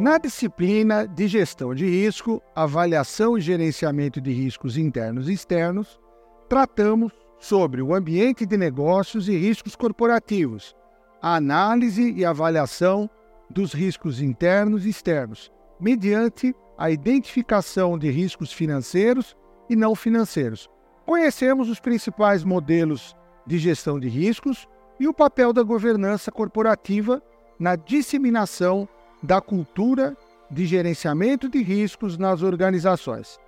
Na disciplina de gestão de risco, avaliação e gerenciamento de riscos internos e externos, tratamos sobre o ambiente de negócios e riscos corporativos, a análise e avaliação dos riscos internos e externos, mediante a identificação de riscos financeiros e não financeiros. Conhecemos os principais modelos de gestão de riscos e o papel da governança corporativa na disseminação da cultura de gerenciamento de riscos nas organizações.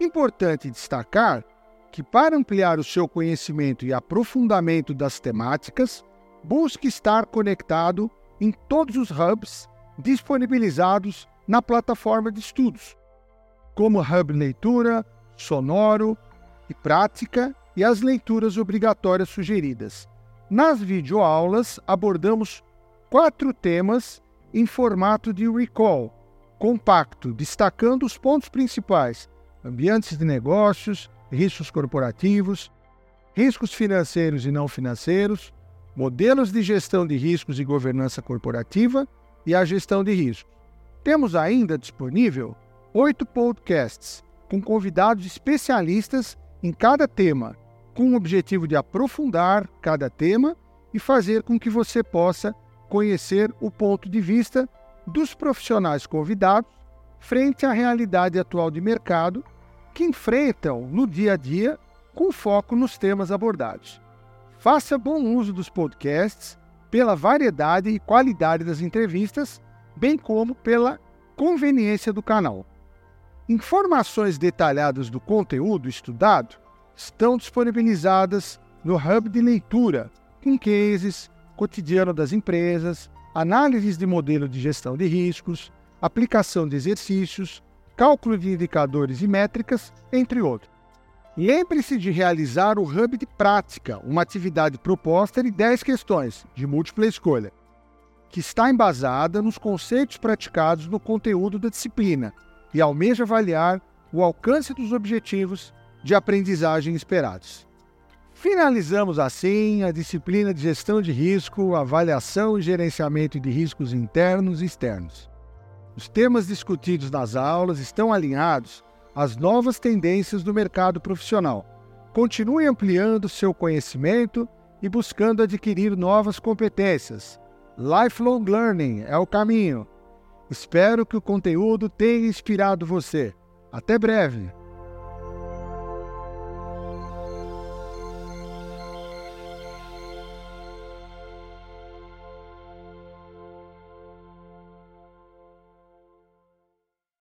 Importante destacar que, para ampliar o seu conhecimento e aprofundamento das temáticas, busque estar conectado em todos os hubs disponibilizados na plataforma de estudos, como Hub Leitura, Sonoro e Prática e as leituras obrigatórias sugeridas. Nas videoaulas, abordamos quatro temas em formato de recall compacto, destacando os pontos principais: ambientes de negócios, riscos corporativos, riscos financeiros e não financeiros, modelos de gestão de riscos e governança corporativa e a gestão de riscos. Temos ainda disponível oito podcasts com convidados especialistas em cada tema, com o objetivo de aprofundar cada tema e fazer com que você possa conhecer o ponto de vista dos profissionais convidados frente à realidade atual de mercado que enfrentam no dia a dia com foco nos temas abordados. Faça bom uso dos podcasts pela variedade e qualidade das entrevistas, bem como pela conveniência do canal. Informações detalhadas do conteúdo estudado estão disponibilizadas no Hub de Leitura, com cases, cotidiano das empresas, análises de modelo de gestão de riscos, aplicação de exercícios, cálculo de indicadores e métricas, entre outros. Lembre-se de realizar o Hub de Prática, uma atividade proposta de 10 questões, de múltipla escolha, que está embasada nos conceitos praticados no conteúdo da disciplina e almeja avaliar o alcance dos objetivos de aprendizagem esperados. Finalizamos assim a disciplina de gestão de risco, avaliação e gerenciamento de riscos internos e externos. Os temas discutidos nas aulas estão alinhados às novas tendências do mercado profissional. Continue ampliando seu conhecimento e buscando adquirir novas competências. Lifelong Learning é o caminho. Espero que o conteúdo tenha inspirado você. Até breve!